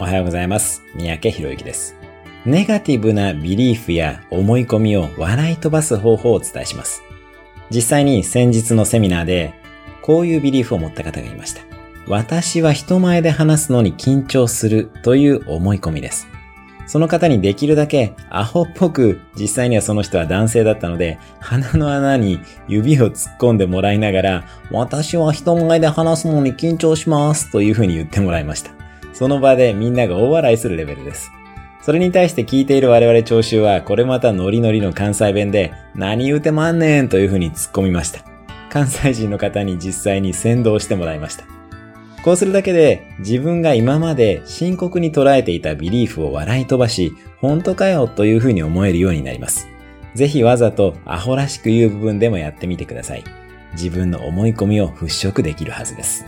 おはようございます。三宅博之です。ネガティブなビリーフや思い込みを笑い飛ばす方法をお伝えします。実際に先日のセミナーで、こういうビリーフを持った方がいました。私は人前で話すのに緊張するという思い込みです。その方にできるだけアホっぽく、実際にはその人は男性だったので、鼻の穴に指を突っ込んでもらいながら、私は人前で話すのに緊張しますというふうに言ってもらいました。その場でみんなが大笑いするレベルです。それに対して聞いている我々聴衆は、これまたノリノリの関西弁で、何言うてまんねんというふうに突っ込みました。関西人の方に実際に先導してもらいました。こうするだけで自分が今まで深刻に捉えていたビリーフを笑い飛ばし、本当かよというふうに思えるようになります。ぜひわざとアホらしく言う部分でもやってみてください。自分の思い込みを払拭できるはずです。